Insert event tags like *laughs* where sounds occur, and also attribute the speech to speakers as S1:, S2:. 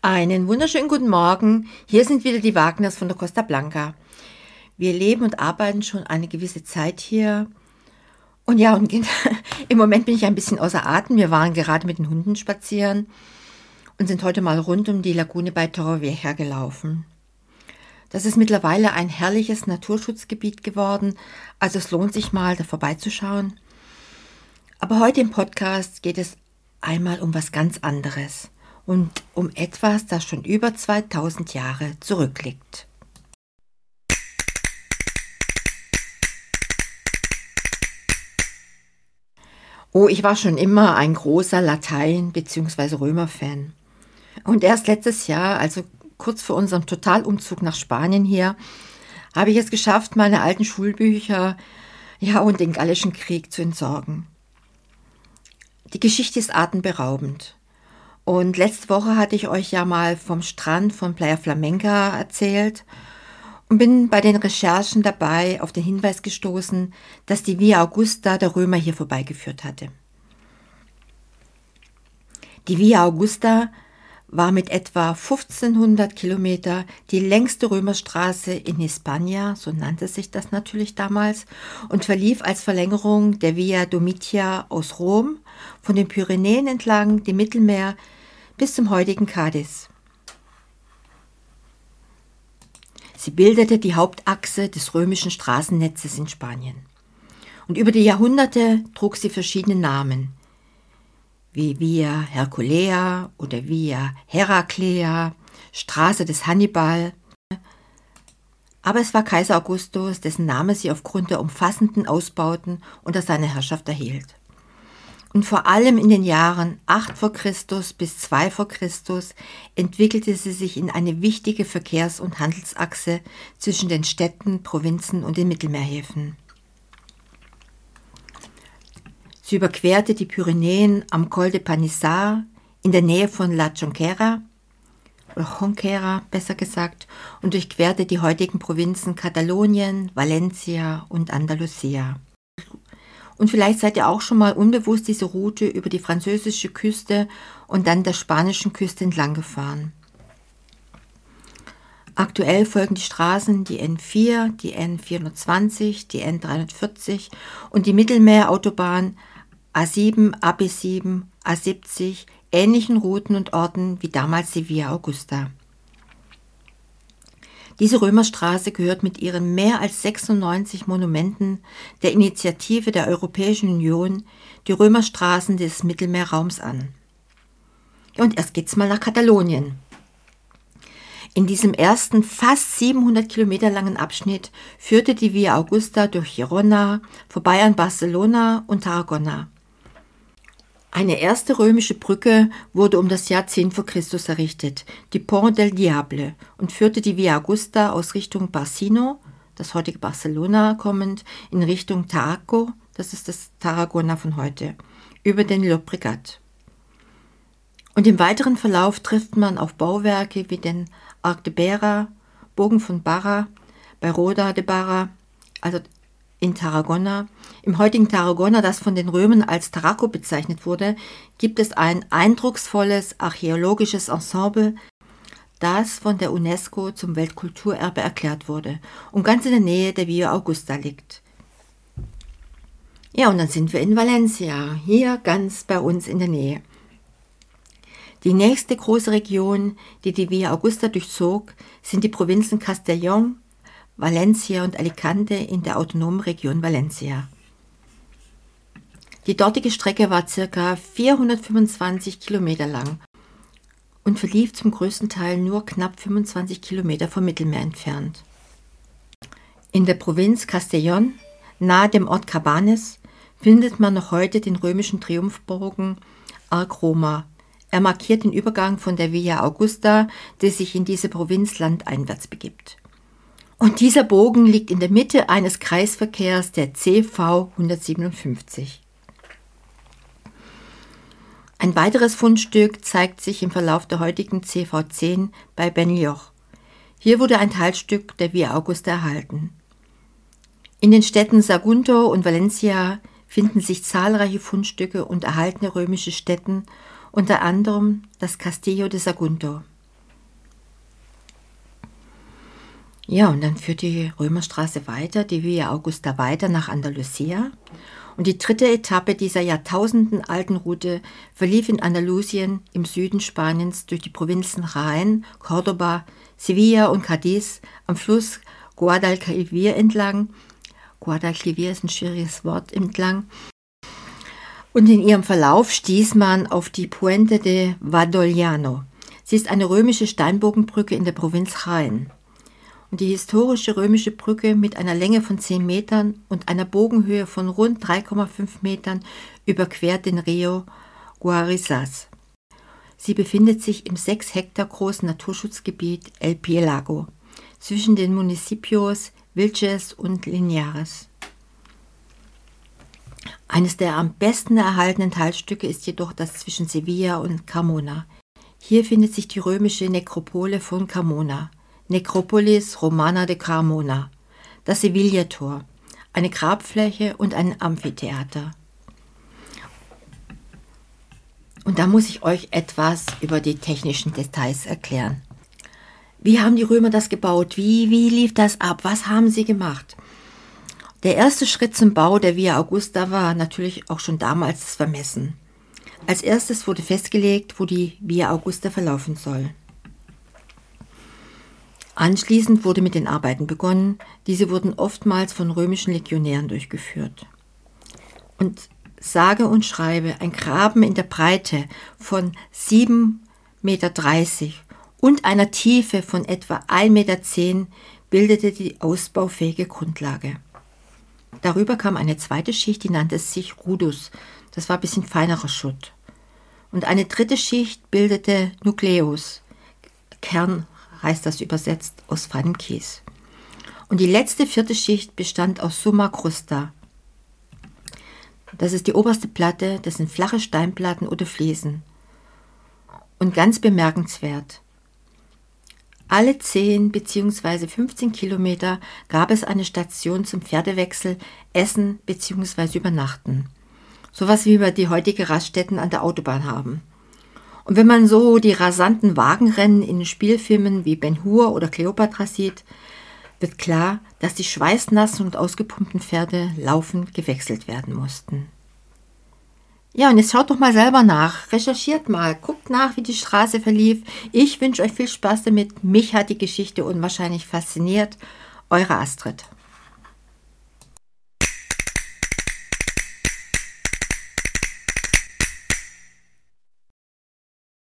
S1: Einen wunderschönen guten Morgen. Hier sind wieder die Wagners von der Costa Blanca. Wir leben und arbeiten schon eine gewisse Zeit hier. Und ja, und *laughs* im Moment bin ich ein bisschen außer Atem. Wir waren gerade mit den Hunden spazieren und sind heute mal rund um die Lagune bei Torrevieja gelaufen. Das ist mittlerweile ein herrliches Naturschutzgebiet geworden, also es lohnt sich mal, da vorbeizuschauen. Aber heute im Podcast geht es einmal um was ganz anderes und um etwas, das schon über 2000 Jahre zurückliegt. Oh, ich war schon immer ein großer Latein- bzw. Römer-Fan. Und erst letztes Jahr, also kurz vor unserem Totalumzug nach Spanien hier, habe ich es geschafft, meine alten Schulbücher ja, und den Gallischen Krieg zu entsorgen. Die Geschichte ist atemberaubend. Und letzte Woche hatte ich euch ja mal vom Strand von Playa Flamenca erzählt und bin bei den Recherchen dabei auf den Hinweis gestoßen, dass die Via Augusta der Römer hier vorbeigeführt hatte. Die Via Augusta war mit etwa 1500 Kilometer die längste Römerstraße in Hispania, so nannte sich das natürlich damals, und verlief als Verlängerung der Via Domitia aus Rom von den Pyrenäen entlang dem Mittelmeer bis zum heutigen Cadiz. Sie bildete die Hauptachse des römischen Straßennetzes in Spanien. Und über die Jahrhunderte trug sie verschiedene Namen, wie Via Herculea oder Via Heraclea, Straße des Hannibal. Aber es war Kaiser Augustus, dessen Name sie aufgrund der umfassenden Ausbauten unter seiner Herrschaft erhielt und vor allem in den Jahren 8 vor Christus bis 2 vor Christus entwickelte sie sich in eine wichtige Verkehrs- und Handelsachse zwischen den Städten, Provinzen und den Mittelmeerhäfen. Sie überquerte die Pyrenäen am Col de Panissar in der Nähe von La Jonquera oder Jonquera besser gesagt und durchquerte die heutigen Provinzen Katalonien, Valencia und Andalusia. Und vielleicht seid ihr auch schon mal unbewusst diese Route über die französische Küste und dann der spanischen Küste entlang gefahren. Aktuell folgen die Straßen die N4, die N420, die N340 und die Mittelmeerautobahn A7, AB7, A70 ähnlichen Routen und Orten wie damals die Via Augusta. Diese Römerstraße gehört mit ihren mehr als 96 Monumenten der Initiative der Europäischen Union, die Römerstraßen des Mittelmeerraums an. Und erst geht's mal nach Katalonien. In diesem ersten fast 700 Kilometer langen Abschnitt führte die Via Augusta durch Girona, vorbei an Barcelona und Tarragona. Eine erste römische Brücke wurde um das Jahr 10 vor Christus errichtet, die Pont del Diable, und führte die Via Augusta aus Richtung Barcino, das heutige Barcelona kommend, in Richtung Taraco, das ist das Tarragona von heute, über den Llobregat. Und im weiteren Verlauf trifft man auf Bauwerke wie den Arc de Bera, Bogen von Barra, bei Roda de Barra, also in Tarragona. Im heutigen Tarragona, das von den Römern als Tarraco bezeichnet wurde, gibt es ein eindrucksvolles archäologisches Ensemble, das von der UNESCO zum Weltkulturerbe erklärt wurde und ganz in der Nähe der Via Augusta liegt. Ja, und dann sind wir in Valencia, hier ganz bei uns in der Nähe. Die nächste große Region, die die Via Augusta durchzog, sind die Provinzen Castellón, Valencia und Alicante in der autonomen Region Valencia. Die dortige Strecke war ca. 425 Kilometer lang und verlief zum größten Teil nur knapp 25 Kilometer vom Mittelmeer entfernt. In der Provinz Castellón, nahe dem Ort Cabanes, findet man noch heute den römischen Triumphbogen Arc Roma. Er markiert den Übergang von der Via Augusta, die sich in diese Provinz landeinwärts begibt. Und dieser Bogen liegt in der Mitte eines Kreisverkehrs der CV 157. Ein weiteres Fundstück zeigt sich im Verlauf der heutigen CV10 bei Benlioch. Hier wurde ein Teilstück der Via Augusta erhalten. In den Städten Sagunto und Valencia finden sich zahlreiche Fundstücke und erhaltene römische Stätten, unter anderem das Castillo de Sagunto. Ja, und dann führt die Römerstraße weiter, die Via Augusta weiter nach Andalusia. Und die dritte Etappe dieser jahrtausendenalten Route verlief in Andalusien im Süden Spaniens durch die Provinzen Jaén, Córdoba, Sevilla und Cadiz am Fluss Guadalquivir entlang. Guadalquivir ist ein schwieriges Wort entlang. Und in ihrem Verlauf stieß man auf die Puente de Vadogliano. Sie ist eine römische Steinbogenbrücke in der Provinz Jaén. Und die historische römische Brücke mit einer Länge von 10 Metern und einer Bogenhöhe von rund 3,5 Metern überquert den Rio Guarizas. Sie befindet sich im 6 Hektar großen Naturschutzgebiet El Pielago zwischen den Municipios Vilches und Linares. Eines der am besten erhaltenen Teilstücke ist jedoch das zwischen Sevilla und Carmona. Hier findet sich die römische Nekropole von Carmona, Necropolis Romana de Carmona, das Sevilla-Tor, eine Grabfläche und ein Amphitheater. Und da muss ich euch etwas über die technischen Details erklären. Wie haben die Römer das gebaut? Wie, wie lief das ab? Was haben sie gemacht? Der erste Schritt zum Bau der Via Augusta war natürlich auch schon damals das Vermessen. Als erstes wurde festgelegt, wo die Via Augusta verlaufen soll. Anschließend wurde mit den Arbeiten begonnen. Diese wurden oftmals von römischen Legionären durchgeführt. Und sage und schreibe, ein Graben in der Breite von 7,30 Meter und einer Tiefe von etwa 1,10 Meter bildete die ausbaufähige Grundlage. Darüber kam eine zweite Schicht, die nannte sich Rudus. Das war ein bisschen feinerer Schutt. Und eine dritte Schicht bildete Nukleus. Kern heißt das übersetzt aus feinem Kies. Und die letzte vierte Schicht bestand aus Summa Crusta. Das ist die oberste Platte, das sind flache Steinplatten oder Fliesen. Und ganz bemerkenswert, alle 10 bzw. 15 Kilometer gab es eine Station zum Pferdewechsel, Essen bzw. Übernachten. Sowas wie wir die heutige Raststätten an der Autobahn haben. Und wenn man so die rasanten Wagenrennen in Spielfilmen wie Ben Hur oder Cleopatra sieht, wird klar, dass die schweißnassen und ausgepumpten Pferde laufend gewechselt werden mussten. Ja, und jetzt schaut doch mal selber nach, recherchiert mal, guckt nach, wie die Straße verlief. Ich wünsche euch viel Spaß damit. Mich hat die Geschichte unwahrscheinlich fasziniert. Eure Astrid.